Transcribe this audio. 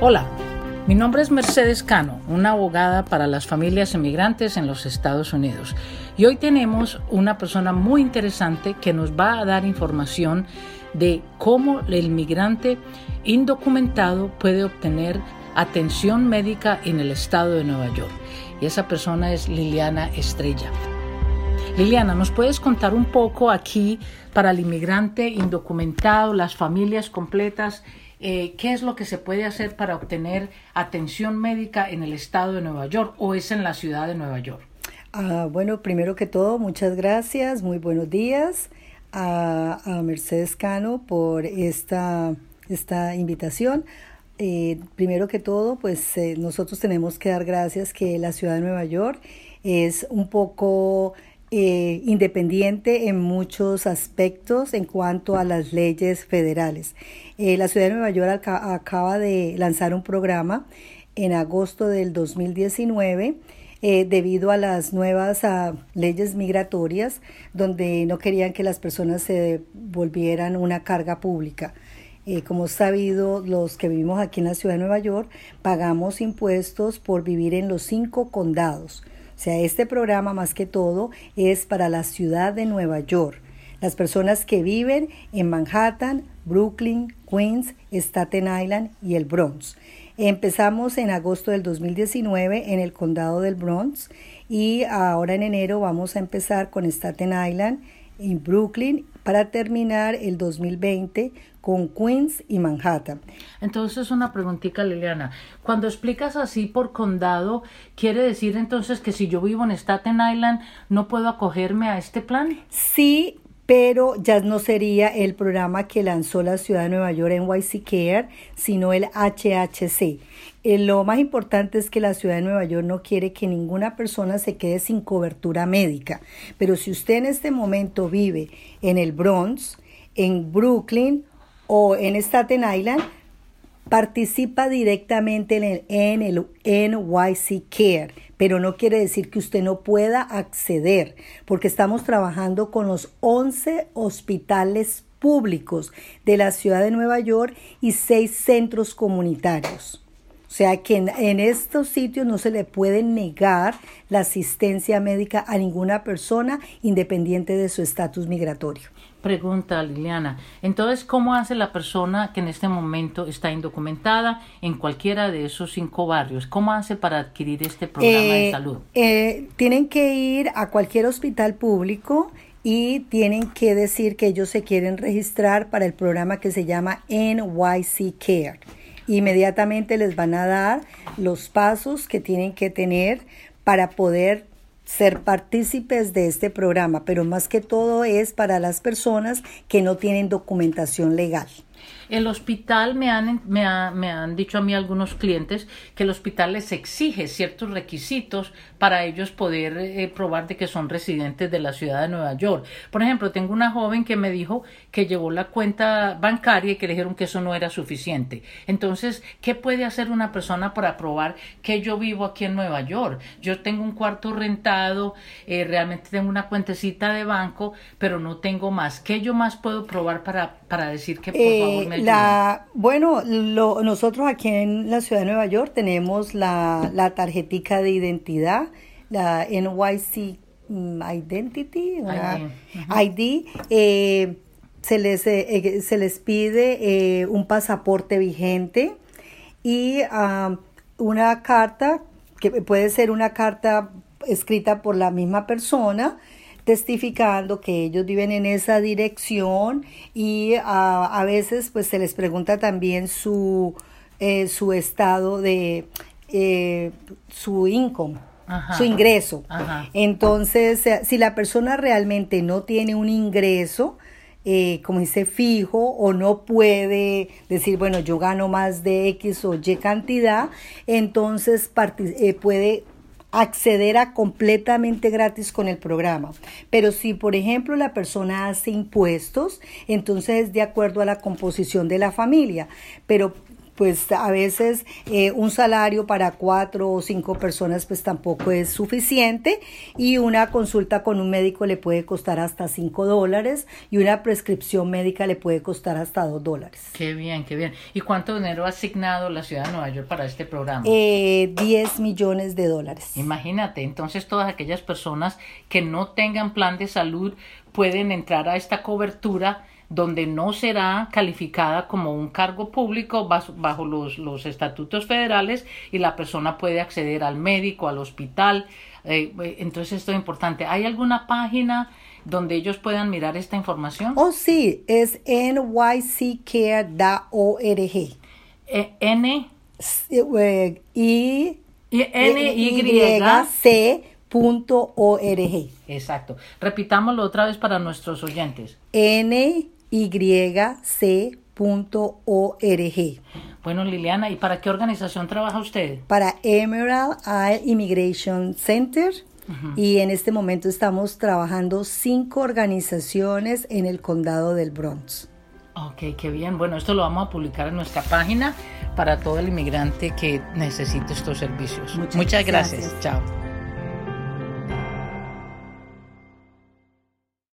Hola, mi nombre es Mercedes Cano, una abogada para las familias emigrantes en los Estados Unidos. Y hoy tenemos una persona muy interesante que nos va a dar información de cómo el inmigrante indocumentado puede obtener atención médica en el estado de Nueva York. Y esa persona es Liliana Estrella. Liliana, ¿nos puedes contar un poco aquí para el inmigrante indocumentado, las familias completas? Eh, qué es lo que se puede hacer para obtener atención médica en el estado de Nueva York o es en la ciudad de Nueva York. Ah, bueno, primero que todo, muchas gracias, muy buenos días a, Mercedes Cano por esta, esta invitación. Eh, primero que todo, pues eh, nosotros tenemos que dar gracias que la ciudad de Nueva York es un poco eh, independiente en muchos aspectos en cuanto a las leyes federales. Eh, la ciudad de Nueva York acaba de lanzar un programa en agosto del 2019 eh, debido a las nuevas ah, leyes migratorias donde no querían que las personas se volvieran una carga pública. como sabido, los que vivimos aquí en la ciudad de Nueva York pagamos impuestos por vivir en los cinco condados. Sea, este programa más que todo es para la ciudad de Nueva York. Las personas que viven en Manhattan, Brooklyn, Queens, Staten Island y el Bronx. Empezamos en agosto del 2019 en el condado del Bronx y ahora en enero vamos a empezar con Staten Island, en Brooklyn para terminar el 2020 con Queens y Manhattan. Entonces, una preguntita, Liliana. Cuando explicas así por condado, ¿quiere decir entonces que si yo vivo en Staten Island, no puedo acogerme a este plan? Sí, pero ya no sería el programa que lanzó la ciudad de Nueva York en YC Care, sino el HHC. Eh, lo más importante es que la ciudad de Nueva York no quiere que ninguna persona se quede sin cobertura médica. Pero si usted en este momento vive en el Bronx, en Brooklyn o en Staten Island, participa directamente en el, en el NYC Care, pero no quiere decir que usted no pueda acceder, porque estamos trabajando con los 11 hospitales públicos de la ciudad de Nueva York y seis centros comunitarios. O sea que en, estos sitios no se le puede negar la asistencia médica a ninguna persona independiente de su estatus migratorio. Pregunta Liliana, entonces, ¿cómo hace la persona que en este momento está indocumentada en cualquiera de esos cinco barrios? ¿Cómo hace para adquirir este programa de eh, salud? Eh, tienen que ir a cualquier hospital público y tienen que decir que ellos se quieren registrar para el programa que se llama NYC Care inmediatamente les van a dar los pasos que tienen que tener para poder ser partícipes de este programa, pero más que todo es para las personas que no tienen documentación legal. El hospital me han, me, me han dicho a mí algunos clientes que el hospital les exige ciertos requisitos para ellos poder eh, probar de que son residentes de la ciudad de Nueva York. Por ejemplo, tengo una joven que me dijo que llevó la cuenta bancaria y que le dijeron que eso no era suficiente. Entonces, ¿qué puede hacer una persona para probar que yo vivo aquí en Nueva York? Yo tengo un cuarto rentado, eh, realmente tengo una cuentecita de banco, pero no tengo más. ¿Qué yo más puedo probar para, para decir que por favor me la, bueno, lo, nosotros aquí en la ciudad de Nueva York tenemos la, la tarjetica de identidad, la NYC mm, Identity, ID. Eh, se, les, eh, eh, se les pide un pasaporte vigente y una carta, que puede ser una carta escrita por la misma persona, testificando que ellos viven en esa dirección y a, veces pues se les pregunta también su, eh, su estado de eh, su income. su ingreso. Entonces, eh, si la persona realmente no tiene un ingreso, como dice, fijo o no puede decir, bueno, yo gano más de X o Y cantidad, entonces puede acceder a completamente gratis con el programa. Pero si, por ejemplo, la persona hace impuestos, entonces es de acuerdo a la composición de la familia. Pero pues a veces eh, un salario para cuatro o cinco personas pues tampoco es suficiente y una consulta con un médico le puede costar hasta cinco dólares y una prescripción médica le puede costar hasta dos dólares. Qué bien, qué bien. ¿Y cuánto dinero ha asignado la ciudad de Nueva York para este programa? Eh, 10 millones de dólares. Imagínate, entonces todas aquellas personas que no tengan plan de salud pueden entrar a esta cobertura donde no será calificada como un cargo público bajo, los, los, estatutos federales y la persona puede acceder al médico, al hospital. Eh, eh, entonces esto es importante. ¿Hay alguna página donde ellos puedan mirar esta información? Oh, sí, es nyccare.org. Eh, N y N Y C.org. Exacto. Repitámoslo otra vez para nuestros oyentes. N yc.org. Bueno, Liliana, ¿y para qué organización trabaja usted? Para Emerald Isle Immigration Center. Y en este momento estamos trabajando cinco organizaciones en el condado del Bronx. Ok, qué bien. Bueno, esto lo vamos a publicar en nuestra página para todo el inmigrante que necesite estos servicios. Muchas, gracias. Chao.